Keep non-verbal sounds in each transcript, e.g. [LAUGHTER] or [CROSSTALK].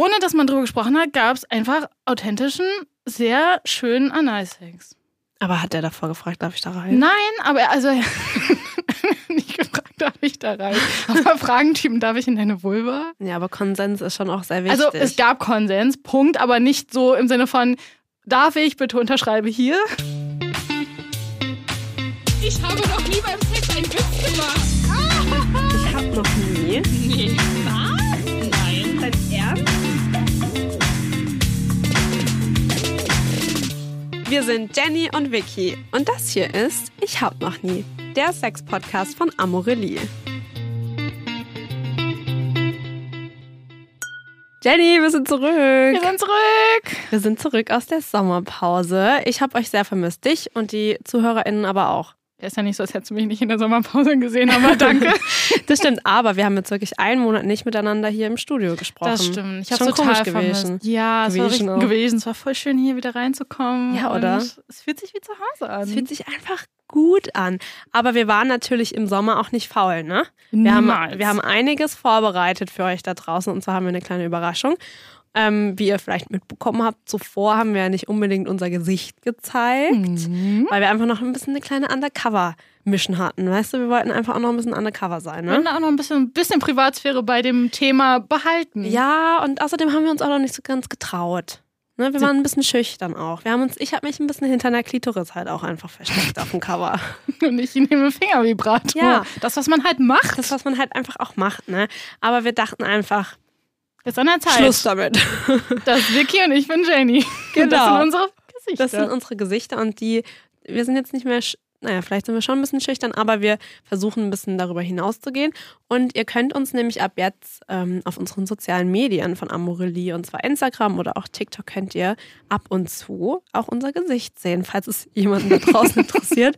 ohne dass man drüber gesprochen hat, gab es einfach authentischen, sehr schönen Analsex. Aber hat der davor gefragt, darf ich da rein? Nein, aber also [LAUGHS] nicht gefragt, darf ich da rein. Aber Fragentypen, darf ich in deine Vulva? Ja, aber Konsens ist schon auch sehr wichtig. Also es gab Konsens, Punkt, aber nicht so im Sinne von, darf ich bitte unterschreibe hier? Ich habe noch nie beim Sex einen Witz gemacht. ich hab noch nie. Nee. Wir sind Jenny und Vicky und das hier ist Ich hab noch nie, der Sex-Podcast von Amorelie. Jenny, wir sind zurück. Wir sind zurück. Wir sind zurück aus der Sommerpause. Ich habe euch sehr vermisst, dich und die ZuhörerInnen aber auch. Ist ja nicht so, als hättest du mich nicht in der Sommerpause gesehen, aber danke. [LAUGHS] Das stimmt, aber wir haben jetzt wirklich einen Monat nicht miteinander hier im Studio gesprochen. Das stimmt. Ich habe total komisch vermisst. gewesen. Ja, es war Gewesen richtig gewesen. Es war voll schön, hier wieder reinzukommen. Ja, oder? Und es fühlt sich wie zu Hause an. Es fühlt sich einfach gut an. Aber wir waren natürlich im Sommer auch nicht faul, ne? Wir haben, Niemals. wir haben einiges vorbereitet für euch da draußen und zwar haben wir eine kleine Überraschung. Ähm, wie ihr vielleicht mitbekommen habt, zuvor haben wir ja nicht unbedingt unser Gesicht gezeigt, Mhm. weil wir einfach noch ein bisschen eine kleine Undercover-Mission hatten. Weißt du, wir wollten einfach auch noch ein bisschen Undercover sein, Wir ne? wollen auch noch ein bisschen, ein bisschen Privatsphäre bei dem Thema behalten. Ja, und außerdem haben wir uns auch noch nicht so ganz getraut. Ne, wir waren ein bisschen schüchtern auch. Wir haben uns, ich habe mich ein bisschen hinter einer Klitoris halt auch einfach versteckt auf dem Cover. [LAUGHS] Und ich nehme Fingervibrator. Ja. Das, was man halt macht. Das, was man halt einfach auch macht, ne? Aber wir dachten einfach, ist an der Zeit. Schluss damit. [LAUGHS] Das ist Vicky und ich bin Jenny. Genau. Das sind unsere Gesichter. Das sind unsere Gesichter und die, wir sind jetzt nicht mehr, naja, vielleicht sind wir schon ein bisschen schüchtern, aber wir versuchen ein bisschen darüber hinauszugehen. Und ihr könnt uns nämlich ab jetzt ähm, auf unseren sozialen Medien von Amorelie, und zwar Instagram oder auch TikTok, könnt ihr ab und zu auch unser Gesicht sehen, falls es jemanden da draußen [LAUGHS] interessiert,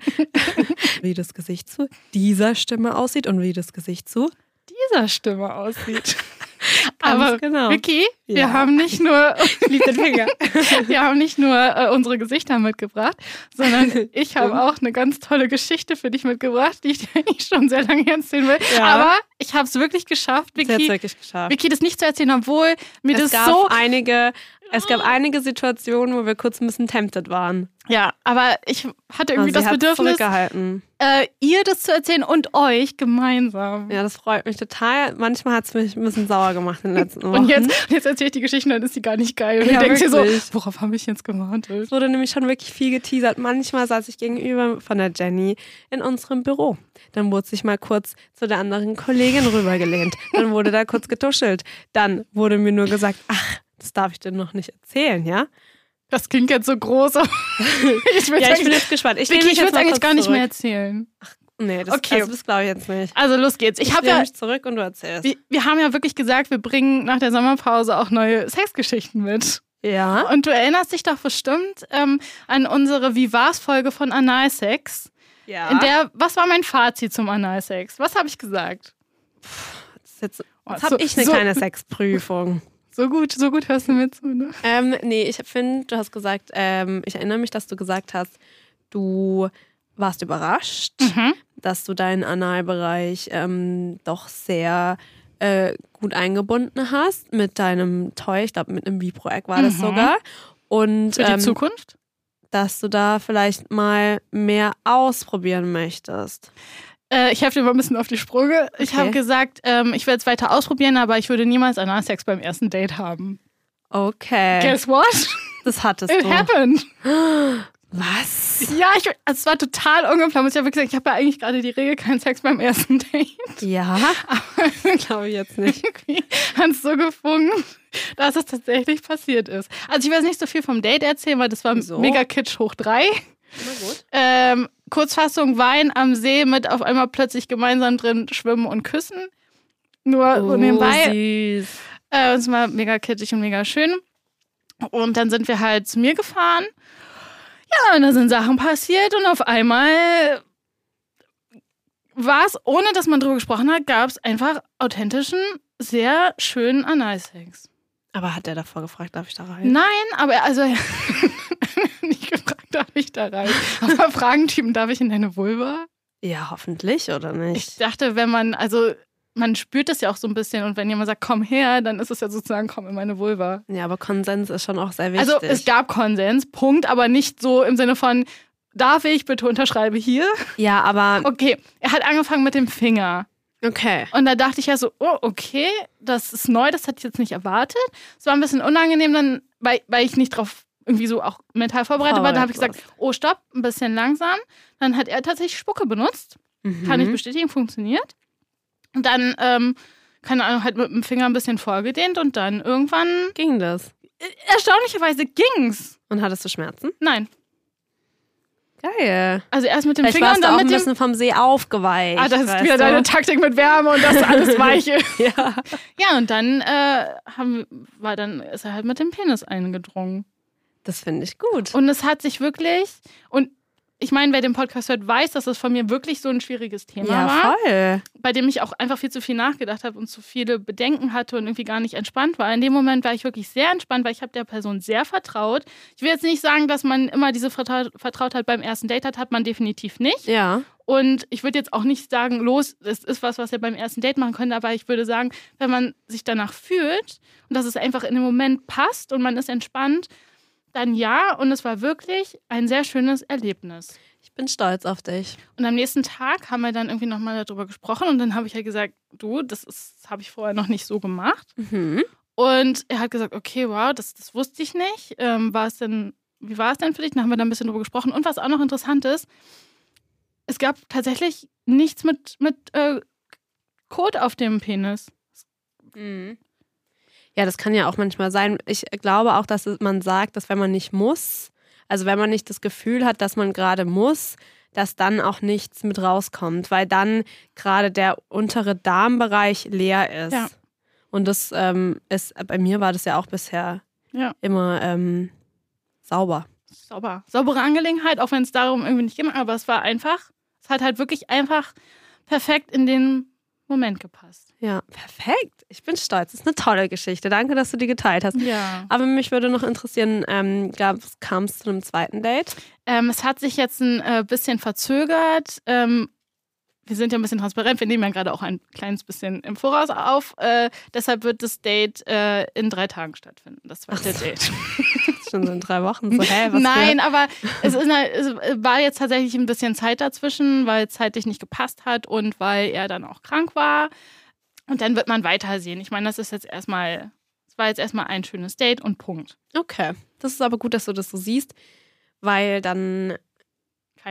[LAUGHS] wie das Gesicht zu dieser Stimme aussieht und wie das Gesicht zu dieser Stimme aussieht. Aber genau. Vicky, wir Ja. haben nicht nur [LAUGHS] wir haben nicht nur äh, unsere Gesichter mitgebracht, sondern [LAUGHS] ich habe auch eine ganz tolle Geschichte für dich mitgebracht, die ich dir [LAUGHS] eigentlich schon sehr lange erzählen will. Ja. Aber ich habe es wirklich geschafft, Vicky, wirklich geschafft. Vicky das nicht zu erzählen, obwohl mir Es das gab so einige, es gab einige Situationen, wo wir kurz ein bisschen tempted waren. ja, aber ich hatte irgendwie das Bedürfnis, äh, ihr das zu erzählen und euch gemeinsam. Ja, das freut mich total. Manchmal hat es mich ein bisschen sauer gemacht in den letzten Wochen. [LAUGHS] Und jetzt, jetzt erzähle ich die Geschichte, dann ist die gar nicht geil. Und Ja, denkst dir so, worauf habe ich jetzt gewartet? Es wurde nämlich schon wirklich viel geteasert. Manchmal saß ich gegenüber von der Jenny in unserem Büro. Dann wurde sich mal kurz zu der anderen Kollegin rübergelehnt. Dann wurde da kurz getuschelt. Dann wurde mir nur gesagt, ach, das darf ich dir noch nicht erzählen, ja? Das klingt jetzt so groß. [LAUGHS] ich Ja, ich bin jetzt gespannt. Ich, Vicky, ich würde mal eigentlich gar nicht zurück. mehr erzählen. Nee, das, Okay. also, das glaube ich jetzt nicht. Also los geht's. Ich, Ich habe ja, mich zurück und du erzählst. wir, wir haben ja wirklich gesagt, wir bringen nach der Sommerpause auch neue Sexgeschichten mit. Ja. Und du erinnerst dich doch bestimmt ähm, an unsere Wie war's Folge von Analsex. ja. In der, was war mein Fazit zum Analsex? Was habe ich gesagt? Das ist jetzt, Oh, jetzt habe so- ich eine so- kleine Sexprüfung. So gut, so gut hörst du mir zu, ne? ähm, nee, ich finde, du hast gesagt, ähm, ich erinnere mich, dass du gesagt hast, du warst überrascht, Mhm. dass du deinen Analbereich ähm, doch sehr äh, gut eingebunden hast mit deinem Toy, ich glaube mit einem Vibro-Egg war das Mhm. sogar. Und Für die ähm, Zukunft? dass du da vielleicht mal mehr ausprobieren möchtest. Äh, ich helfe dir mal ein bisschen auf die Sprünge. Ich Okay. habe gesagt, ähm, ich werde es weiter ausprobieren, aber ich würde niemals Analsex beim ersten Date haben. Okay. Guess what? Das hattest It du. happened. Was? Ja, ich, also es war total ungeplant. Ich habe wirklich gesagt, ich habe ja eigentlich gerade die Regel, kein Sex beim ersten Date. Ja? [LAUGHS] Glaube ich jetzt nicht. Hat es so gefunden, dass es tatsächlich passiert ist. Also ich werde nicht so viel vom Date erzählen, weil das war Wieso? mega kitsch hoch drei. Na gut. Ähm, Kurzfassung, Wein am See mit auf einmal plötzlich gemeinsam drin schwimmen und küssen. Nur so nebenbei. Oh, süß. Äh, es war mega kitschig und mega schön. Und dann sind wir halt zu mir gefahren. Ja, und da sind Sachen passiert und auf einmal war es, ohne dass man drüber gesprochen hat, gab es einfach authentischen, sehr schönen Analsex. Aber hat der davor gefragt, darf ich da rein? Nein, aber also [LAUGHS] nicht gefragt, ich da rein. [LAUGHS] Aber Fragentypen, darf ich in deine Vulva? Ja, hoffentlich, oder Ich nicht? dachte, wenn man, also man spürt das ja auch so ein bisschen und wenn jemand sagt, komm her, dann ist es ja sozusagen, komm in meine Vulva. Ja, aber Konsens ist schon auch sehr wichtig. Also es gab Konsens, Punkt, aber nicht so im Sinne von, darf ich bitte unterschreibe hier? ja, aber Okay, er hat angefangen mit dem Finger. okay. Und da dachte ich ja so, oh, okay, das ist neu, das hatte ich jetzt nicht erwartet. Es war ein bisschen unangenehm, dann, weil, weil ich nicht drauf irgendwie so auch mental vorbereitet war. Da habe ich gesagt, oh, stopp, ein bisschen langsam. Dann hat er tatsächlich Spucke benutzt. Kann ich Mhm. bestätigen, funktioniert. Und dann, ähm, keine Ahnung, halt mit dem Finger ein bisschen vorgedehnt und dann irgendwann, Ging das? erstaunlicherweise ging's. Und hattest du Schmerzen? Nein. Geil. Also erst mit dem Vielleicht Finger warst und du dann auch ein mit dem. bisschen vom See aufgeweicht. Ah, das ist wieder du? deine Taktik mit Wärme und das alles [LAUGHS] weiche. Ja. ja, und dann äh, haben, war dann, ist er halt mit dem Penis eingedrungen. Das finde ich gut. Und es hat sich wirklich, und ich meine, wer den Podcast hört, weiß, dass es von mir wirklich so ein schwieriges Thema ja, war, voll. bei dem ich auch einfach viel zu viel nachgedacht habe und zu viele Bedenken hatte und irgendwie gar nicht entspannt war. In dem Moment war ich wirklich sehr entspannt, weil ich habe der Person sehr vertraut. Ich will jetzt nicht sagen, dass man immer diese Vertrau Vertrautheit beim ersten Date hat, hat man definitiv nicht. Ja. Und ich würde jetzt auch nicht sagen, los, es ist was, was ihr beim ersten Date machen könnt, aber ich würde sagen, wenn man sich danach fühlt und dass es einfach in dem Moment passt und man ist entspannt, dann ja. Und es war wirklich ein sehr schönes Erlebnis. Ich bin stolz auf dich. Und am nächsten Tag haben wir dann irgendwie nochmal darüber gesprochen und dann habe ich halt gesagt, du, das ist, habe ich vorher noch nicht so gemacht. Mhm. Und er hat gesagt, okay, wow, das, das wusste ich nicht. Ähm, war es denn, wie war es denn für dich? Dann haben wir da ein bisschen drüber gesprochen. Und was auch noch interessant ist, es gab tatsächlich nichts mit, mit äh, Kot auf dem Penis. Mhm. Ja, das kann ja auch manchmal sein. Ich glaube auch, dass man sagt, dass wenn man nicht muss, also wenn man nicht das Gefühl hat, dass man gerade muss, dass dann auch nichts mit rauskommt, weil dann gerade der untere Darmbereich leer ist. Ja. Und das ähm, ist, bei mir war das ja auch bisher Ja. immer ähm, sauber. Sauber. Saubere Angelegenheit, auch wenn es darum irgendwie nicht ging, aber es war einfach, es hat halt wirklich einfach perfekt in den Moment gepasst. Ja, perfekt. Ich bin stolz. Das ist eine tolle Geschichte. Danke, dass du die geteilt hast. Ja. Aber mich würde noch interessieren, ähm, kam es zu einem zweiten Date? Ähm, es hat sich jetzt ein äh, bisschen verzögert. Ähm, wir sind ja ein bisschen transparent. Wir nehmen ja gerade auch ein kleines bisschen im Voraus auf. Äh, deshalb wird das Date äh, in drei Tagen stattfinden. Das zweite Date. [LAUGHS] Schon so in drei Wochen. So, hä, was Nein, aber es, ist eine, es war jetzt tatsächlich ein bisschen Zeit dazwischen, weil es zeitlich nicht gepasst hat und weil er dann auch krank war. Und dann wird man weitersehen. Ich meine, das ist jetzt erstmal, es war jetzt erstmal ein schönes Date und Punkt. Für... Okay. Das ist aber gut, dass du das so siehst, weil dann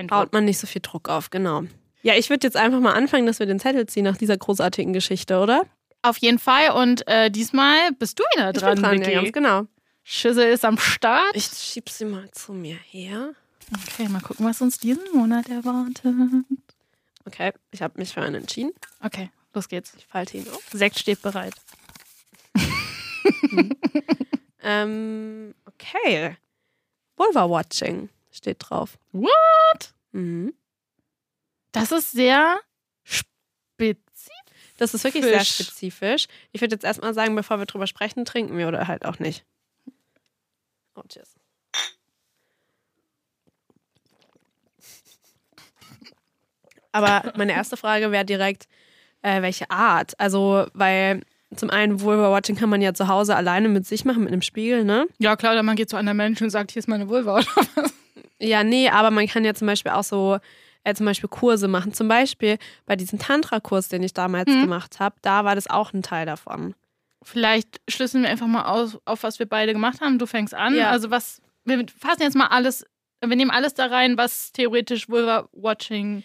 baut man nicht so viel Druck auf. Genau. Ja, ich würde jetzt einfach mal anfangen, dass wir den Zettel ziehen nach dieser großartigen Geschichte, oder? Auf jeden Fall. Und äh, diesmal bist du wieder Ich dran, bin dran, ja, ganz genau. Schüssel ist am Start. Ich schieb sie mal zu mir her. Okay, mal gucken, was uns diesen Monat erwartet. Okay, ich habe mich für einen entschieden. Okay, los geht's. Ich falte ihn auf. Sekt steht bereit. [LAUGHS] Ähm, okay. Vulva-Watching steht drauf. What? Mhm. Das ist sehr spezifisch. Das ist wirklich sehr Fisch. spezifisch. Ich würde jetzt erstmal sagen, bevor wir drüber sprechen, trinken wir oder halt auch nicht. Oh, cheers. Aber meine erste Frage wäre direkt, äh, welche Art? Also, weil zum einen Vulva-Watching kann man ja zu Hause alleine mit sich machen, mit einem Spiegel, ne? Ja, klar, oder man geht zu anderen Menschen und sagt, hier ist meine Vulva oder was. Ja, nee, aber man kann ja zum Beispiel auch so, äh, zum Beispiel Kurse machen. Zum Beispiel bei diesem Tantra-Kurs, den ich damals Mhm. gemacht habe, da war das auch ein Teil davon. Vielleicht schlüsseln wir einfach mal aus, auf was wir beide gemacht haben. Du fängst an. Ja. Also was, wir fassen jetzt mal alles, wir nehmen alles da rein, was theoretisch Vulva-Watching.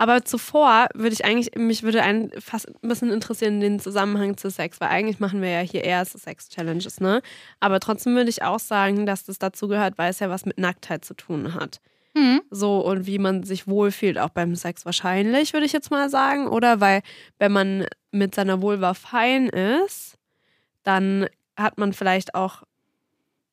Aber zuvor würde ich eigentlich, mich würde ein, fast ein bisschen interessieren, den Zusammenhang zu Sex, weil eigentlich machen wir ja hier eher Sex-Challenges, ne? Aber trotzdem würde ich auch sagen, dass das dazu gehört, weil es ja was mit Nacktheit zu tun hat. Hm. So, und wie man sich wohlfühlt, auch beim Sex wahrscheinlich, würde ich jetzt mal sagen. Oder weil, wenn man mit seiner Vulva fein ist, dann hat man vielleicht auch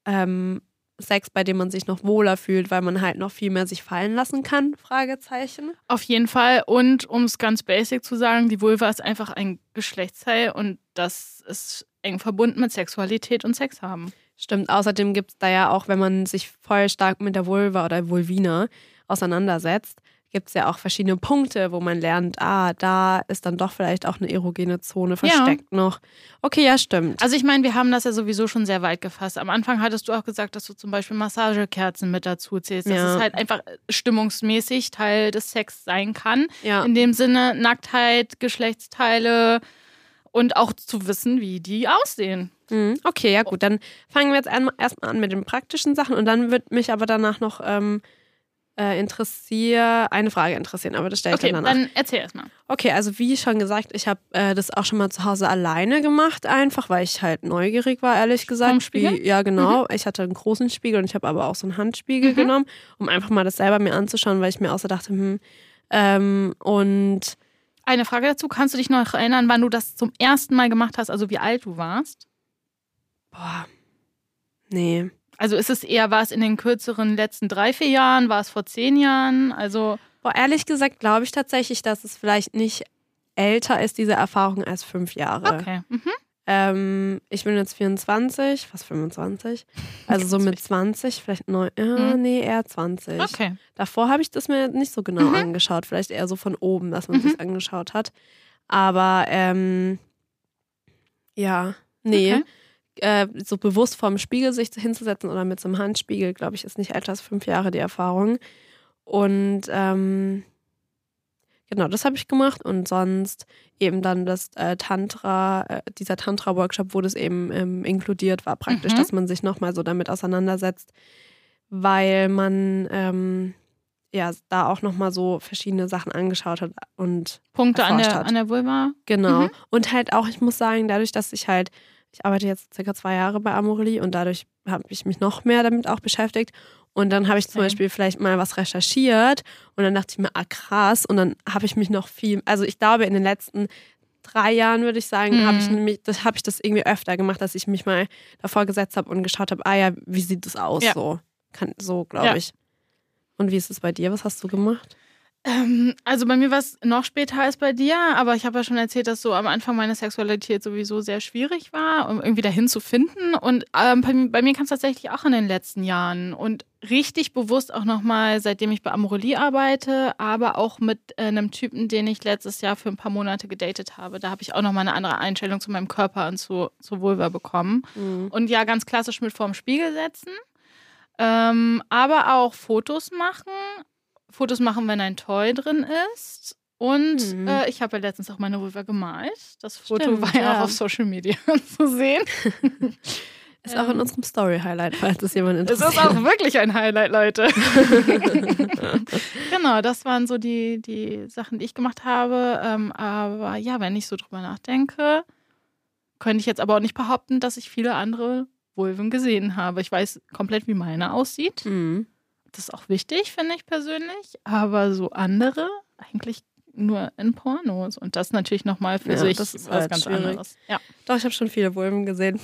ähm, Sex, bei dem man sich noch wohler fühlt, weil man halt noch viel mehr sich fallen lassen kann, Fragezeichen. Auf jeden Fall. Und um es ganz basic zu sagen, die Vulva ist einfach ein Geschlechtsteil und das ist eng verbunden mit Sexualität und Sex haben. Stimmt, außerdem gibt es da ja auch, wenn man sich voll stark mit der Vulva oder Vulvina auseinandersetzt, gibt es ja auch verschiedene Punkte, wo man lernt, ah, da ist dann doch vielleicht auch eine erogene Zone versteckt noch. Okay, ja, stimmt. Also ich meine, wir haben das ja sowieso schon sehr weit gefasst. Am Anfang hattest du auch gesagt, dass du zum Beispiel Massagekerzen mit dazu zählst. Dass Ja. es halt einfach stimmungsmäßig Teil des Sex sein kann. Ja. In dem Sinne Nacktheit, Geschlechtsteile und auch zu wissen, wie die aussehen. Mhm. Okay, ja gut, dann fangen wir jetzt erstmal an mit den praktischen Sachen und dann wird mich aber danach noch ähm, äh, interessier eine Frage interessieren, aber das stelle ich Okay, dann danach. dann erzähl erstmal. Okay, also wie schon gesagt, ich habe äh, das auch schon mal zu Hause alleine gemacht, einfach weil ich halt neugierig war, ehrlich gesagt. Vom Spiegel? Ja, genau. Ich hatte einen großen Spiegel und ich habe aber auch so einen Handspiegel Mhm. genommen, um einfach mal das selber mir anzuschauen, weil ich mir auch so dachte, hm, ähm, und Eine Frage dazu, kannst du dich noch erinnern, wann du das zum ersten Mal gemacht hast, also wie alt du warst? boah, nee. Also ist es eher, war es in den kürzeren letzten drei, vier Jahren, war es vor zehn Jahren? Also Boah, ehrlich gesagt glaube ich tatsächlich, dass es vielleicht nicht älter ist, diese Erfahrung, als fünf Jahre. okay. Mhm. Ähm, ich bin jetzt 24, fast 25. Also so mit 20, vielleicht neun, ja, Mhm. nee, eher 20. Okay. Davor habe ich das mir nicht so genau Mhm. angeschaut, vielleicht eher so von oben, dass man Mhm. sich angeschaut hat. Aber ähm, ja, nee. Okay. Äh, so bewusst vorm Spiegel sich hinzusetzen oder mit so einem Handspiegel, glaube ich, ist nicht älter als fünf Jahre die Erfahrung. Und ähm, genau, das habe ich gemacht und sonst eben dann das äh, Tantra, äh, dieser Tantra-Workshop, wo das eben ähm, inkludiert war, praktisch, Mhm. dass man sich nochmal so damit auseinandersetzt, weil man ähm, ja da auch nochmal so verschiedene Sachen angeschaut hat und Punkte an der, hat. an der Vulva. Genau. Mhm. Und halt auch, ich muss sagen, dadurch, dass ich halt, ich arbeite jetzt circa zwei Jahre bei Amorelie und dadurch habe ich mich noch mehr damit auch beschäftigt. Und dann habe ich zum Same. Beispiel vielleicht mal was recherchiert und dann dachte ich mir, ah krass. Und dann habe ich mich noch viel, also ich glaube, in den letzten drei Jahren würde ich sagen, Mhm. habe ich nämlich, das habe ich das irgendwie öfter gemacht, dass ich mich mal davor gesetzt habe und geschaut habe, ah ja, wie sieht das aus? Ja. So, Kann, so glaube Ja. ich. Und wie ist es bei dir? Was hast du gemacht? Ähm, also bei mir war es noch später als bei dir, aber ich habe ja schon erzählt, dass so am Anfang meine Sexualität sowieso sehr schwierig war, um irgendwie dahin zu finden. Und ähm, bei, mir- bei mir kam es tatsächlich auch in den letzten Jahren und richtig bewusst auch nochmal, seitdem ich bei Amorelie arbeite, aber auch mit äh, einem Typen, den ich letztes Jahr für ein paar Monate gedatet habe. Da habe ich auch nochmal eine andere Einstellung zu meinem Körper und zu, zu Vulva bekommen. Und ja, ganz klassisch mit vorm Spiegel setzen. Ähm, aber auch Fotos machen. Fotos machen, wenn ein Toy drin ist. Und Mhm. äh, ich habe ja letztens auch meine Vulva gemalt. Das Foto Stimmt, war ja, auch auf Social Media [LAUGHS] zu sehen. [LAUGHS] Ist auch in Ähm. unserem Story-Highlight, falls das jemand Es interessiert. ist auch wirklich ein Highlight, Leute. [LAUGHS] genau, das waren so die, die Sachen, die ich gemacht habe. Ähm, aber ja, wenn ich so drüber nachdenke, könnte ich jetzt aber auch nicht behaupten, dass ich viele andere Vulven gesehen habe. Ich weiß komplett, wie meine aussieht. Mhm. Das ist auch wichtig, finde ich persönlich. Aber so andere eigentlich nur in Pornos. Und das natürlich nochmal für Ja, sich das ist was halt ganz schwierig. anderes. Ja. Doch, ich habe schon viele Vulven gesehen.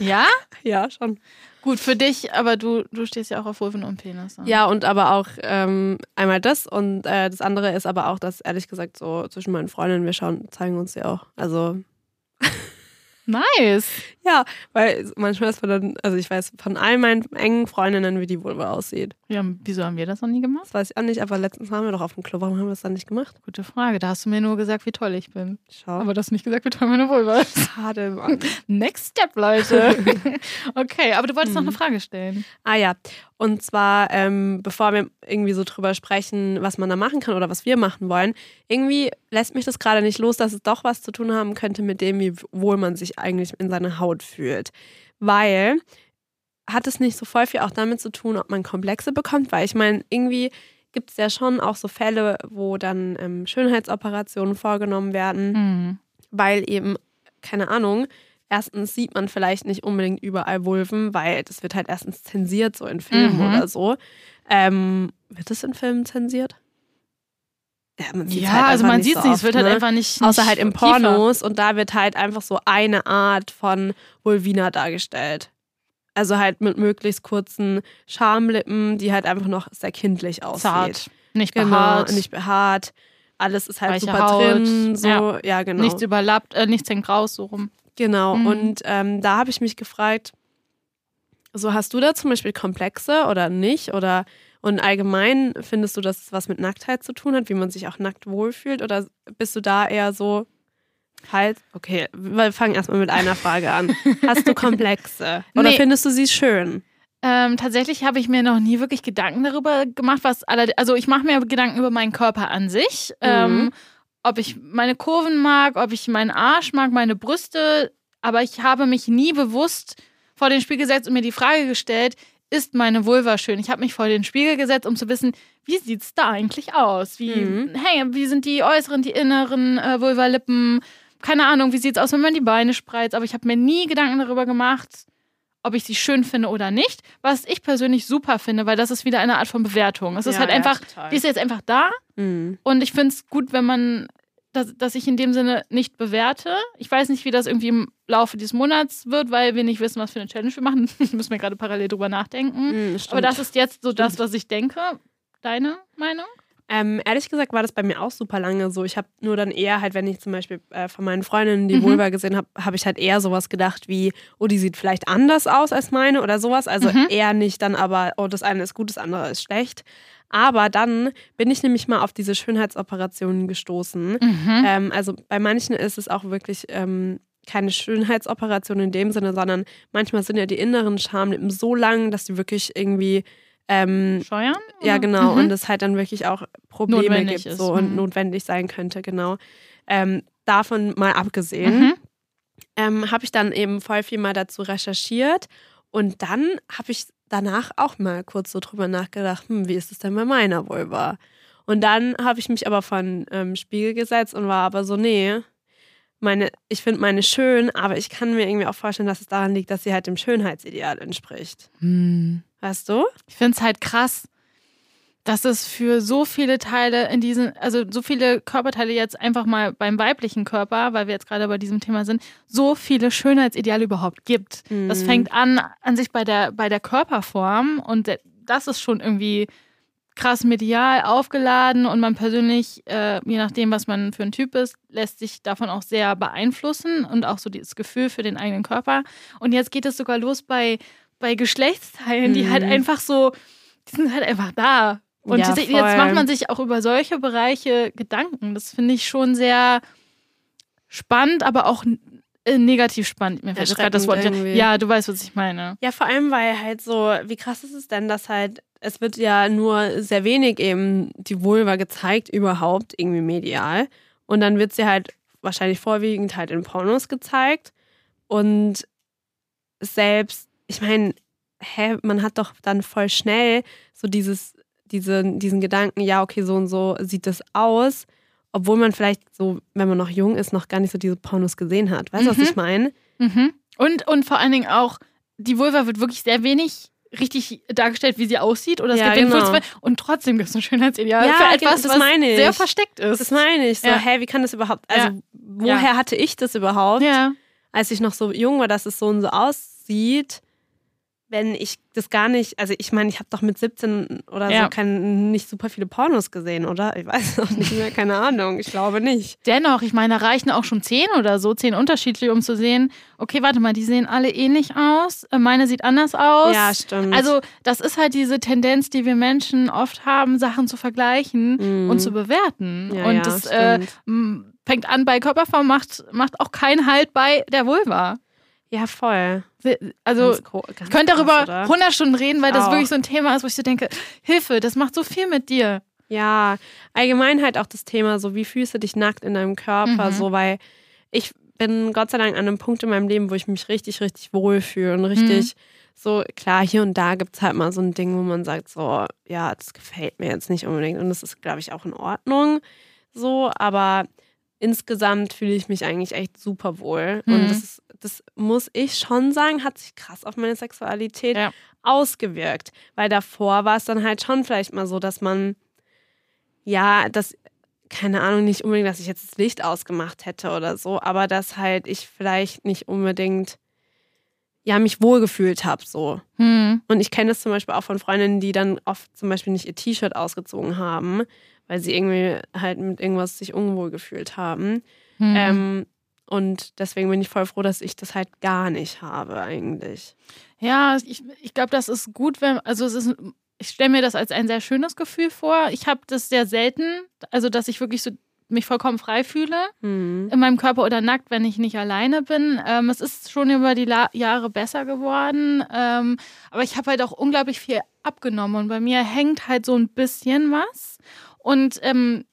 ja? [LAUGHS] ja, schon. Gut, für dich, aber du, du stehst ja auch auf Vulven und Penisse. Ja, und aber auch ähm, einmal das und äh, das andere ist aber auch, dass ehrlich gesagt so zwischen meinen Freundinnen, wir schauen, zeigen uns ja auch. Also Nice. ja, weil manchmal ist man dann, also ich weiß von all meinen engen Freundinnen, wie die Vulva aussieht. Ja, wieso haben wir das noch nie gemacht? Das weiß ich auch nicht, aber letztens waren wir doch auf dem Klo. Warum haben wir das dann nicht gemacht? Gute Frage. Da hast du mir nur gesagt, wie toll ich bin. Schau. Aber du hast nicht gesagt, wie toll meine Vulva ist. schade, Mann. [LAUGHS] Next step, Leute. [LAUGHS] okay, aber du wolltest noch Mhm. eine Frage stellen. Ah ja, und zwar, ähm, bevor wir irgendwie so drüber sprechen, was man da machen kann oder was wir machen wollen, irgendwie lässt mich das gerade nicht los, dass es doch was zu tun haben könnte mit dem, wie wohl man sich eigentlich in seiner Haut fühlt. Weil hat es nicht so voll viel auch damit zu tun, ob man Komplexe bekommt, weil ich meine, irgendwie gibt es ja schon auch so Fälle, wo dann ähm, Schönheitsoperationen vorgenommen werden Mhm. weil eben, keine Ahnung, erstens sieht man vielleicht nicht unbedingt überall Vulven, weil das wird halt erstens zensiert, so in Filmen Mhm. oder so. Ähm, wird das in Filmen zensiert? Ja, man Ja, halt also man sieht so es nicht. Es wird halt ne? einfach nicht. Außer nicht halt im tiefer. Pornos und da wird halt einfach so eine Art von Vulvina dargestellt. Also halt mit möglichst kurzen Schamlippen, die halt einfach noch sehr kindlich aussieht. Zart. Nicht Genau, behaart. nicht behaart. Alles ist halt Weiche super Haut. drin. So, Ja. ja, genau. Nichts überlappt, äh, nichts hängt raus, so rum. Genau, Mhm. und ähm, da habe ich mich gefragt, so hast du da zum Beispiel Komplexe oder nicht? Oder, Und allgemein findest du, dass es was mit Nacktheit zu tun hat, wie man sich auch nackt wohlfühlt? Oder bist du da eher so, halt, okay, wir fangen erstmal mit einer Frage an. Hast du Komplexe? [LAUGHS] Oder Nee. findest du sie schön? Ähm, tatsächlich habe ich mir noch nie wirklich Gedanken darüber gemacht, was alle, also ich mache mir Gedanken über meinen Körper an sich. Ähm, ob ich meine Kurven mag, ob ich meinen Arsch mag, meine Brüste, aber ich habe mich nie bewusst vor den Spiegel gesetzt und mir die Frage gestellt, ist meine Vulva schön? Ich habe mich vor den Spiegel gesetzt, um zu wissen, wie sieht's da eigentlich aus? Wie, Mhm. hey, wie sind die äußeren, die inneren äh, Vulvalippen? Keine Ahnung, wie sieht's aus, wenn man die Beine spreizt? Aber ich habe mir nie Gedanken darüber gemacht, ob ich sie schön finde oder nicht. Was ich persönlich super finde, weil das ist wieder eine Art von Bewertung. Es ist Ja, halt ja, einfach, total. die ist jetzt einfach da Mhm. und ich finde es gut, wenn man, dass, dass ich in dem Sinne nicht bewerte. Ich weiß nicht, wie das irgendwie im Laufe dieses Monats wird, weil wir nicht wissen, was für eine Challenge wir machen. [LAUGHS] Müssen wir gerade parallel drüber nachdenken. Mhm, stimmt. Aber das ist jetzt so das, was ich denke. Deine Meinung? Ähm, ehrlich gesagt war das bei mir auch super lange so. Ich habe nur dann eher halt, wenn ich zum Beispiel äh, von meinen Freundinnen die Mhm. Vulva gesehen habe, habe ich halt eher sowas gedacht wie, oh, die sieht vielleicht anders aus als meine oder sowas. Also Mhm. eher nicht dann aber, oh, das eine ist gut, das andere ist schlecht. Aber dann bin ich nämlich mal auf diese Schönheitsoperationen gestoßen. Mhm. Ähm, also bei manchen ist es auch wirklich ähm, keine Schönheitsoperation in dem Sinne, sondern manchmal sind ja die inneren Schamlippen so lang, dass die wirklich irgendwie ähm, Steuern? ja, genau. Mhm. Und es halt dann wirklich auch Probleme Notwendig gibt ist, so, und mhm. notwendig sein könnte, genau. Ähm, davon mal abgesehen, Mhm. ähm, habe ich dann eben voll viel mal dazu recherchiert. Und dann habe ich danach auch mal kurz so drüber nachgedacht, hm, wie ist es denn bei meiner Vulva? Und dann habe ich mich aber von ähm, Spiegel gesetzt und war aber so, nee, meine, ich finde meine schön, aber ich kann mir irgendwie auch vorstellen, dass es daran liegt, dass sie halt dem Schönheitsideal entspricht. Hm. Weißt du? Ich finde es halt krass, dass es für so viele Teile in diesen, also so viele Körperteile jetzt einfach mal beim weiblichen Körper, weil wir jetzt gerade bei diesem Thema sind, so viele Schönheitsideale überhaupt gibt. Das Mhm. fängt an an sich bei der, bei der Körperform und das ist schon irgendwie krass medial aufgeladen und man persönlich, äh, je nachdem, was man für ein Typ ist, lässt sich davon auch sehr beeinflussen und auch so dieses Gefühl für den eigenen Körper. Und jetzt geht es sogar los bei, bei Geschlechtsteilen, die Mhm. halt einfach so, die sind halt einfach da. Und Ja, jetzt voll. macht man sich auch über solche Bereiche Gedanken. Das finde ich schon sehr spannend, aber auch äh, negativ spannend. Mir fällt jetzt gerade das Wort. Irgendwie. Ja, du weißt, was ich meine. Ja, vor allem, weil halt so, wie krass ist es denn, dass halt, es wird ja nur sehr wenig eben die Vulva gezeigt überhaupt, irgendwie medial. Und dann wird sie halt wahrscheinlich vorwiegend halt in Pornos gezeigt. Und selbst, ich meine, hä, man hat doch dann voll schnell so dieses, diese, diesen Gedanken, ja, okay, so und so sieht das aus. Obwohl man vielleicht so, wenn man noch jung ist, noch gar nicht so diese Pornos gesehen hat. Weißt du, Mhm. was ich meine? Mhm. Und, und vor allen Dingen auch, die Vulva wird wirklich sehr wenig richtig dargestellt, wie sie aussieht. Oder es Ja, gibt genau. Und trotzdem gibt es ein Schönheitsideal Ja, für etwas, das was meine ich. sehr versteckt ist. Das meine ich. So, Ja. hä, wie kann das überhaupt, also Ja. woher hatte ich das überhaupt, ja. als ich noch so jung war, dass es so und so aussieht, wenn ich das gar nicht, also ich meine, ich habe doch mit 17 oder Ja. so kein, nicht super viele Pornos gesehen, oder? Ich weiß [LAUGHS] auch nicht mehr, keine Ahnung, ich glaube nicht. Dennoch, ich meine, da reichen auch schon zehn oder so, zehn unterschiedliche, um zu sehen, okay, warte mal, die sehen alle ähnlich aus, äh, meine sieht anders aus. Ja, stimmt. Also, das ist halt diese Tendenz, die wir Menschen oft haben, Sachen zu vergleichen Mhm. und zu bewerten. Ja, und ja, das äh, fängt an bei Körperform, macht, macht auch keinen Halt bei der Vulva. Ja, voll. Also, ich könnte krass, darüber oder? 100 Stunden reden, weil das Auch. wirklich so ein Thema ist, wo ich so denke, Hilfe, das macht so viel mit dir. Ja, allgemein halt auch das Thema, so wie fühlst du dich nackt in deinem Körper, Mhm. so weil ich bin Gott sei Dank an einem Punkt in meinem Leben, wo ich mich richtig, richtig wohlfühle und richtig Mhm. so, klar, hier und da gibt es halt mal so ein Ding, wo man sagt, so, ja, das gefällt mir jetzt nicht unbedingt und das ist, glaube ich, auch in Ordnung, so, aber insgesamt fühle ich mich eigentlich echt super wohl und Mhm. das, ist, das muss ich schon sagen, hat sich krass auf meine Sexualität Ja. ausgewirkt, weil davor war es dann halt schon vielleicht mal so, dass man ja, das, keine Ahnung, nicht unbedingt, dass ich jetzt das Licht ausgemacht hätte oder so, aber dass halt ich vielleicht nicht unbedingt, ja, mich wohlgefühlt habe so. Hm. Und ich kenne das zum Beispiel auch von Freundinnen, die dann oft zum Beispiel nicht ihr T-Shirt ausgezogen haben, weil sie irgendwie halt mit irgendwas sich unwohl gefühlt haben. Hm. Ähm, und deswegen bin ich voll froh, dass ich das halt gar nicht habe eigentlich. Ja, ich, ich glaube, das ist gut, wenn, also es ist ich stelle mir das als ein sehr schönes Gefühl vor. Ich habe das sehr selten, also dass ich wirklich so mich vollkommen frei fühle Mhm. in meinem Körper oder nackt, wenn ich nicht alleine bin. Ähm, es ist schon über die La Jahre besser geworden, ähm, aber ich habe halt auch unglaublich viel abgenommen und bei mir hängt halt so ein bisschen was. Und ähm,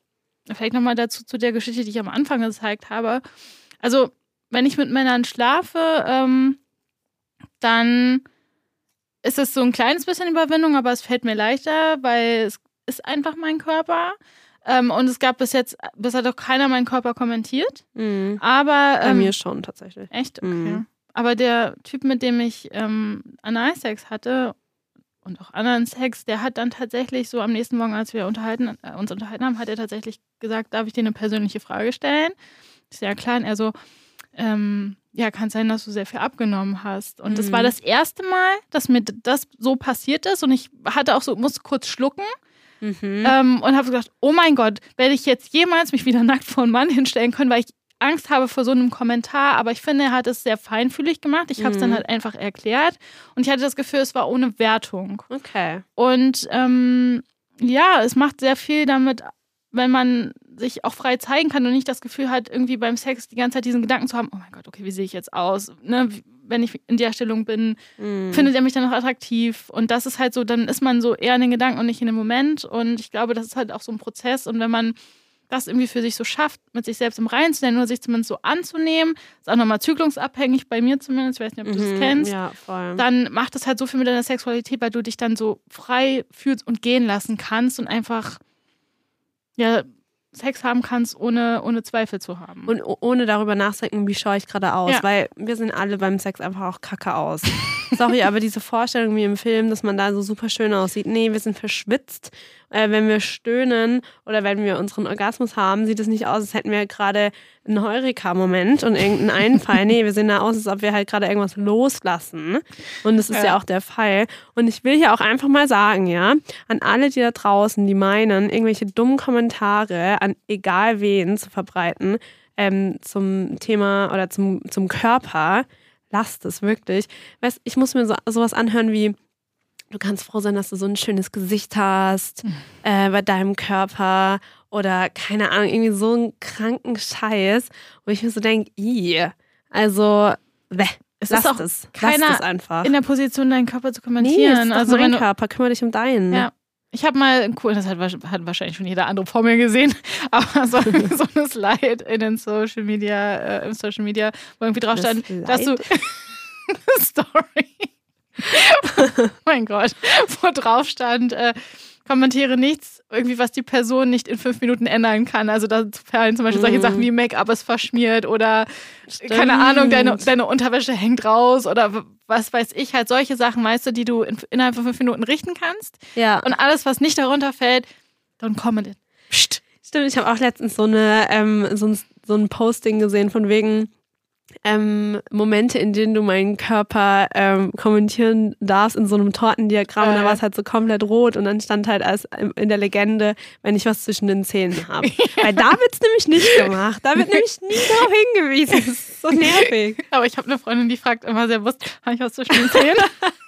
vielleicht nochmal dazu zu der Geschichte, die ich am Anfang gezeigt habe. Also, wenn ich mit Männern schlafe, ähm, dann ist es so ein kleines bisschen Überwindung, aber es fällt mir leichter, weil es ist einfach mein Körper. Ähm, und es gab bis jetzt, bisher doch keiner meinen Körper kommentiert. Mhm. Aber Bei ähm, mir schon tatsächlich. echt okay. Mhm. Aber der Typ, mit dem ich ähm, Analsex hatte und auch anderen Sex, der hat dann tatsächlich so am nächsten Morgen, als wir unterhalten, äh, uns unterhalten haben, hat er tatsächlich gesagt, darf ich dir eine persönliche Frage stellen? Ist ja klar. Und er so, ähm, ja, kann sein, dass du sehr viel abgenommen hast. Und das Mhm. war das erste Mal, dass mir das so passiert ist. Und ich hatte auch so, musste kurz schlucken Mhm. ähm, und habe gedacht, oh mein Gott, werde ich jetzt jemals mich wieder nackt vor einen Mann hinstellen können, weil ich Angst habe vor so einem Kommentar. Aber ich finde, er hat es sehr feinfühlig gemacht. Ich habe es dann Mhm. halt einfach erklärt. Und ich hatte das Gefühl, es war ohne Wertung. Okay. Und ähm, ja, es macht sehr viel damit, wenn man sich auch frei zeigen kann und nicht das Gefühl hat, irgendwie beim Sex die ganze Zeit diesen Gedanken zu haben, oh mein Gott, okay, wie sehe ich jetzt aus? Ne? Wenn ich in der Stellung bin, Mhm. findet er mich dann noch attraktiv? Und das ist halt so, dann ist man so eher in den Gedanken und nicht in dem Moment. Und ich glaube, das ist halt auch so ein Prozess. Und wenn man das irgendwie für sich so schafft, mit sich selbst im Reinen zu sein oder sich zumindest so anzunehmen, ist auch nochmal zügelungsabhängig, bei mir zumindest, ich weiß nicht, ob du das Mhm. kennst, Ja, voll. dann macht das halt so viel mit deiner Sexualität, weil du dich dann so frei fühlst und gehen lassen kannst und einfach ja Sex haben kannst, ohne, ohne Zweifel zu haben. Und ohne darüber nachzudenken, wie schaue ich gerade aus. Ja. Weil wir sehen alle beim Sex einfach auch kacke aus. [LAUGHS] Sorry, aber diese Vorstellung wie im Film, dass man da so super schön aussieht. Nee, wir sind verschwitzt. Äh, wenn wir stöhnen oder wenn wir unseren Orgasmus haben, sieht es nicht aus, als hätten wir gerade einen Heureka-Moment und irgendeinen Einfall. nee, wir sehen da aus, als ob wir halt gerade irgendwas loslassen. Und das ist ja. Ja. auch der Fall. Und ich will hier auch einfach mal sagen, ja, an alle, die da draußen, die meinen, irgendwelche dummen Kommentare an egal wen zu verbreiten, ähm, zum Thema oder zum, zum Körper, lasst es wirklich. Weißt, ich muss mir so, sowas anhören wie, du kannst froh sein, dass du so ein schönes Gesicht hast äh, bei deinem Körper oder keine Ahnung, irgendwie so einen kranken Scheiß, wo ich mir so denke, i, also, bäh, Es lasst ist auch es, keiner es einfach. in der Position, deinen Körper zu nee, kommentieren. doch also mein Körper, kümmere dich um deinen. Ja. Ich habe mal, cool, das hat, hat wahrscheinlich schon jeder andere vor mir gesehen, [LAUGHS] aber so, [LAUGHS] so eine Slide in den Social Media, äh, im Social Media, wo irgendwie drauf stand, dass du? [LAUGHS] Story. mein Gott, wo drauf stand, äh, kommentiere nichts, irgendwie, was die Person nicht in fünf Minuten ändern kann. Also da fallen zum Beispiel solche Mhm. Sachen wie Make-up ist verschmiert oder Stimmt. keine Ahnung, deine, deine Unterwäsche hängt raus oder was weiß ich, halt solche Sachen, weißt du, die du in, innerhalb von fünf Minuten richten kannst. Ja. Und alles, was nicht darunter fällt, don't comment it. Psst. Stimmt, ich habe auch letztens so, eine, ähm, so, ein, so ein Posting gesehen von wegen ähm, Momente, in denen du meinen Körper ähm, kommentieren darfst in so einem Tortendiagramm. Und da Äh. war es halt so komplett rot und dann stand halt als in der Legende, wenn ich was zwischen den Zähnen habe. [LAUGHS] Weil da wird's nämlich nicht gemacht. Da wird nämlich nie [LAUGHS] darauf hingewiesen. Das ist so nervig. Aber ich habe eine Freundin, die fragt immer sehr bewusst, habe ich was zwischen den Zähnen? [LAUGHS]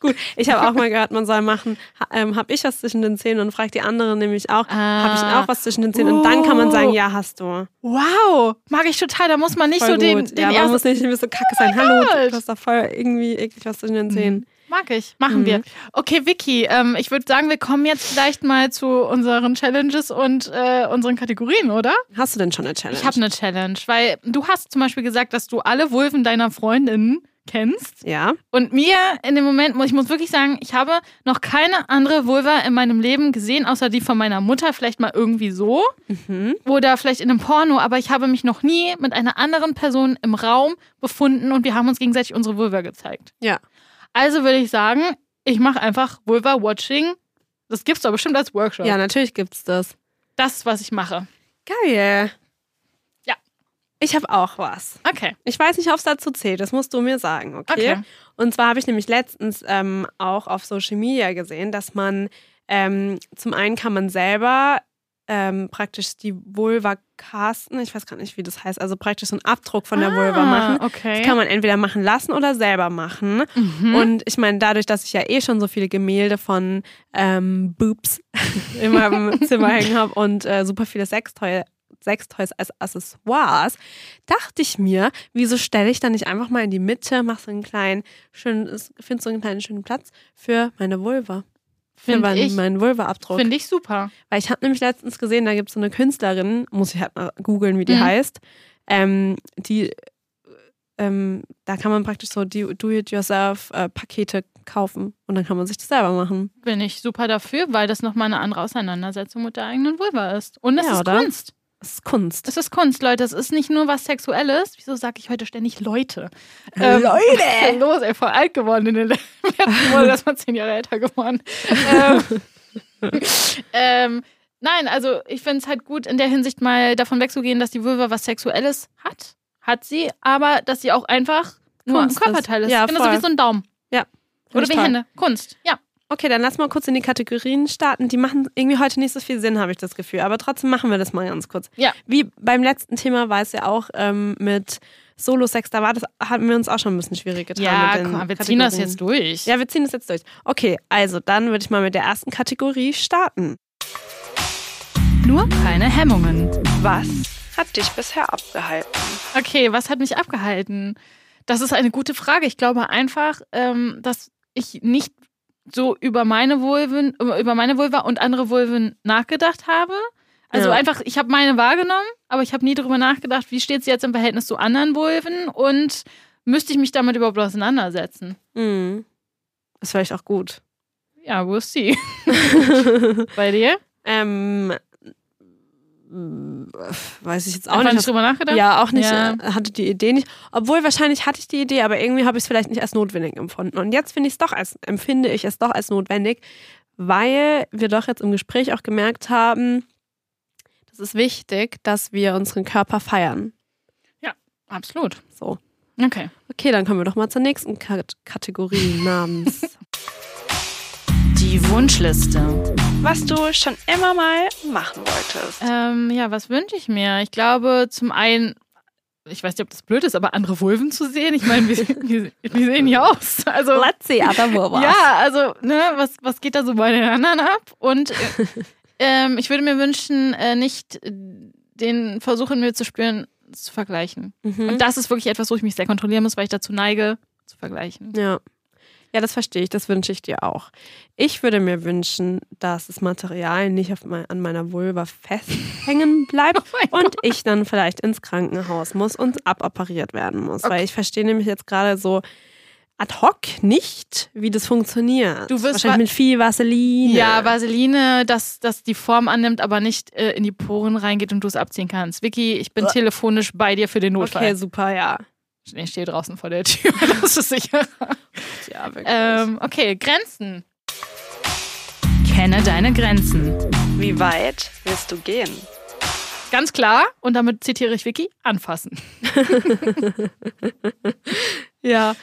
Gut, ich habe auch mal gehört, man soll machen, ähm, habe ich was zwischen den Zähnen und fragt die andere nämlich auch, habe ich Ah. auch was zwischen den Zähnen? Und dann kann man sagen, Oh. ja, hast du. wow, mag ich total. Da muss man nicht Voll so den, den ja, man muss nicht irgendwie so kacke sein. Hallo, Gott. du hast da voll irgendwie eklig was zwischen den Zähnen. Mag ich. Machen Mhm. wir. Okay, Vicky, ähm, ich würde sagen, wir kommen jetzt vielleicht mal zu unseren Challenges und äh, unseren Kategorien, oder? Hast du denn schon eine Challenge? Ich habe eine Challenge, weil du hast zum Beispiel gesagt, dass du alle Vulven deiner Freundinnen kennst. Ja. Und mir in dem Moment, ich muss wirklich sagen, ich habe noch keine andere Vulva in meinem Leben gesehen, außer die von meiner Mutter, vielleicht mal irgendwie so. Mhm. Oder vielleicht in einem Porno, aber ich habe mich noch nie mit einer anderen Person im Raum befunden und wir haben uns gegenseitig unsere Vulva gezeigt. Ja. Also würde ich sagen, ich mache einfach Vulva-Watching. Das gibt's doch bestimmt als Workshop. Ja, natürlich gibt's das. Das ist, was ich mache. Geil. Ich habe auch was. Okay. Ich weiß nicht, ob es dazu zählt. Das musst du mir sagen, okay? Okay. Und zwar habe ich nämlich letztens ähm, auch auf Social Media gesehen, dass man ähm, zum einen kann man selber ähm, praktisch die Vulva casten. Ich weiß gar nicht, wie das heißt. Also praktisch so einen Abdruck von der Ah, Vulva machen. Okay. Das kann man entweder machen lassen oder selber machen. Mhm. Und ich meine, dadurch, dass ich ja eh schon so viele Gemälde von ähm, Boobs [LAUGHS] in meinem Zimmer hängen habe und äh, super viele Sextoy Sextoys als Accessoires, dachte ich mir, wieso stelle ich dann nicht einfach mal in die Mitte, mache so einen kleinen, schönen, finde so einen kleinen schönen Platz für meine Vulva. Für meinen, ich- meinen Vulva-Abdruck. Finde ich super. Weil ich habe nämlich letztens gesehen, da gibt es so eine Künstlerin, muss ich halt mal googeln, wie die Mhm. heißt, ähm, die, ähm, da kann man praktisch so die Do-it-yourself-Pakete kaufen und dann kann man sich das selber machen. Bin ich super dafür, weil das nochmal eine andere Auseinandersetzung mit der eigenen Vulva ist. Und es Ja, ist oder? Kunst. Das ist Kunst. Es ist Kunst, Leute. Es ist nicht nur was Sexuelles. Wieso sage ich heute ständig Leute? Leute! Was ist denn los, ey? Voll alt geworden in den letzten Monaten. Das mal zehn Jahre älter geworden. ähm, [LAUGHS] ähm, nein, also ich finde es halt gut, in der Hinsicht mal davon wegzugehen, dass die Vulva was Sexuelles hat. Hat sie, aber dass sie auch einfach nur Kunst ein Körperteil ist. ist. Ja, Genauso voll. wie so ein Daumen. Ja. Oder wie. Hände. Kunst. Ja. Okay, dann lass mal kurz in die Kategorien starten. Die machen irgendwie heute nicht so viel Sinn, habe ich das Gefühl. Aber trotzdem machen wir das mal ganz kurz. Ja. Wie beim letzten Thema war es ja auch ähm, mit Solo-Sex, da war das, haben wir uns auch schon ein bisschen schwierig getan. Ja, mit den komm, wir ziehen das jetzt durch. Ja, wir ziehen das jetzt durch. Okay, also dann würde ich mal mit der ersten Kategorie starten. Nur keine Hemmungen. Was hat dich bisher abgehalten? Okay, was hat mich abgehalten? Das ist eine gute Frage. Ich glaube einfach, ähm, dass ich nicht so über meine Vulven, über meine Vulva und andere Vulven nachgedacht habe. Also Ja. einfach, ich habe meine wahrgenommen, aber ich habe nie darüber nachgedacht, wie steht sie jetzt im Verhältnis zu anderen Vulven und müsste ich mich damit überhaupt auseinandersetzen? Mhm. Das ist vielleicht auch gut. Ja, we'll see. [LAUGHS] Bei dir? ähm, weiß ich jetzt auch Einfach nicht. nicht drüber nachgedacht? Ja, auch nicht, Ja. äh, hatte die Idee nicht. Obwohl wahrscheinlich hatte ich die Idee, aber irgendwie habe ich es vielleicht nicht als notwendig empfunden. Und jetzt finde ich es doch als, empfinde ich es doch als notwendig, weil wir doch jetzt im Gespräch auch gemerkt haben, das ist wichtig, dass wir unseren Körper feiern. Absolut. So. Okay. Okay, dann kommen wir doch mal zur nächsten Kat Kategorie [LAUGHS] namens. Die Wunschliste. was du schon immer mal machen wolltest. Ähm, ja, was wünsche ich mir? Ich glaube, zum einen, ich weiß nicht, ob das blöd ist, aber andere Vulven zu sehen. Ich meine, wie, wie, wie sehen die aus? Also, Let's see, other ja, also, ne, was, was geht da so bei den anderen ab? Und äh, [LAUGHS] ähm, ich würde mir wünschen, äh, nicht den Versuch in mir zu spüren, zu vergleichen. Mhm. Und das ist wirklich etwas, wo ich mich sehr kontrollieren muss, weil ich dazu neige, zu vergleichen. Ja. Ja, das verstehe ich. Das wünsche ich dir auch. Ich würde mir wünschen, dass das Material nicht auf mein, an meiner Vulva festhängen [LAUGHS] bleibt Oh und ich dann vielleicht ins Krankenhaus muss und aboperiert werden muss. Okay. Weil ich verstehe nämlich jetzt gerade so ad hoc nicht, wie das funktioniert. Du wirst wa- Wahrscheinlich mit viel Vaseline. Ja, Vaseline, dass, dass die Form annimmt, aber nicht äh, in die Poren reingeht und du es abziehen kannst. Vicky, ich bin telefonisch bei dir für den Notfall. Okay, super, ja. Ich stehe draußen vor der Tür, [LAUGHS] das ist sicher. Ja, wirklich. Ähm, okay, Grenzen. Kenne deine Grenzen. Wie weit willst du gehen? Ganz klar, und damit zitiere ich Vicky, anfassen. [LAUGHS] ja.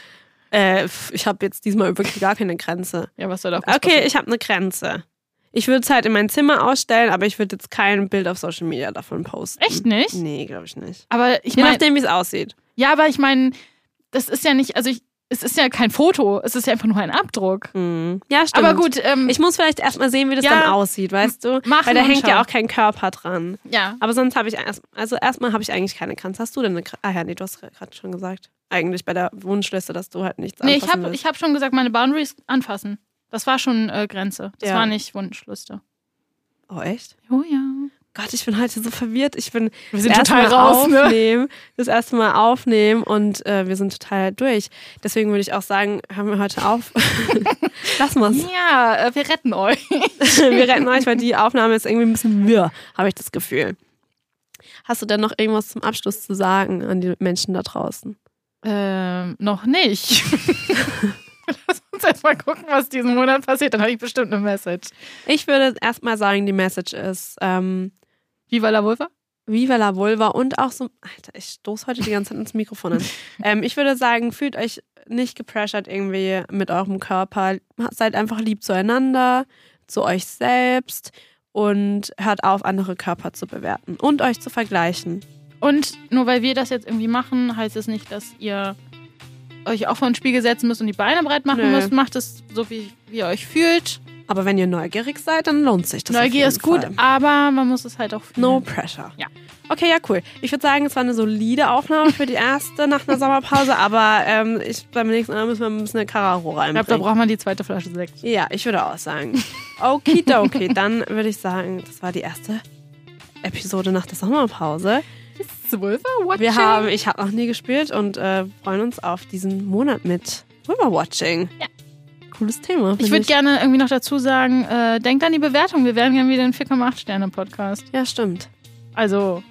Äh, ich habe jetzt diesmal wirklich gar keine Grenze. Ja, was soll da Okay, ich habe eine Grenze. Ich würde es halt in mein Zimmer ausstellen, aber ich würde jetzt kein Bild auf Social Media davon posten. Echt nicht? Nee, glaube ich nicht. Aber ich Je meine, nachdem, wie es aussieht. ja, aber ich meine, das ist ja nicht, also ich, es ist ja kein Foto, es ist ja einfach nur ein Abdruck. Mhm. Ja, stimmt. Aber gut, ähm, Ich muss vielleicht erstmal sehen, wie das Ja. dann aussieht, weißt du? Machen Weil da hängt ja schauen. auch kein Körper dran. ja. Aber sonst habe ich erst, also erstmal habe ich eigentlich keine Grenze. Hast du denn eine Grenze? Ah ja, nee, du hast gerade schon gesagt. Eigentlich bei der Wunschliste, dass du halt nichts Nee, ich anfassen habe willst. ich hab schon gesagt, meine Boundaries anfassen. Das war schon äh, Grenze. Das Ja. war nicht Wunschliste. Oh, echt? Oh ja. Gott, ich bin heute so verwirrt. Ich bin Wir das erste Mal ne? aufnehmen, das erste Mal aufnehmen und äh, wir sind total durch. Deswegen würde ich auch sagen, hören wir heute auf. [LAUGHS] Lass mal's. Ja, äh, wir retten euch. [LAUGHS] Wir retten euch, weil die Aufnahme ist irgendwie ein bisschen wirr, habe ich das Gefühl. Hast du denn noch irgendwas zum Abschluss zu sagen an die Menschen da draußen? Ähm, noch nicht. [LAUGHS] Lass uns erstmal gucken, was diesen Monat passiert. Dann habe ich bestimmt eine Message. Ich würde erstmal sagen, die Message ist ähm, Viva la Vulva? Viva la Vulva und auch so, Alter, ich stoße heute die ganze Zeit ins Mikrofon an. [LAUGHS] ähm, ich würde sagen, fühlt euch nicht gepressured irgendwie mit eurem Körper. Seid einfach lieb zueinander, zu euch selbst und hört auf, andere Körper zu bewerten und euch zu vergleichen. Und nur weil wir das jetzt irgendwie machen, heißt es nicht, dass ihr euch auch vor den Spiegel setzen müsst und die Beine breit machen Nö. müsst. Macht es so, wie, wie ihr euch fühlt. Aber wenn ihr neugierig seid, dann lohnt sich das. Neugier ist gut, Fall. aber man muss es halt auch fühlen. No pressure. Ja. Okay, ja, cool. Ich würde sagen, es war eine solide Aufnahme für die erste nach einer Sommerpause, aber ähm, ich, beim nächsten Mal müssen wir ein bisschen eine Carraro Ich glaube, da reinbringen. braucht man die zweite Flasche Sekt. Ja, ich würde auch sagen. Okidoki, [LAUGHS] dann würde ich sagen, das war die erste Episode nach der Sommerpause. Wir haben, ich habe noch nie gespielt und äh, freuen uns auf diesen Monat mit Riverwatching. Ja. Cooles Thema. ich würde gerne irgendwie noch dazu sagen, äh, denkt an die Bewertung. Wir werden gerne wieder ein 4,8 Sterne Podcast. Ja, stimmt. Also,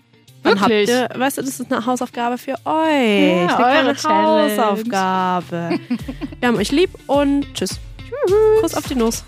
wirklich. ihr, weißt du, das ist eine Hausaufgabe für euch. Ja, eure. Hausaufgabe. [LAUGHS] Wir haben euch lieb und tschüss. Kuss auf die Nuss.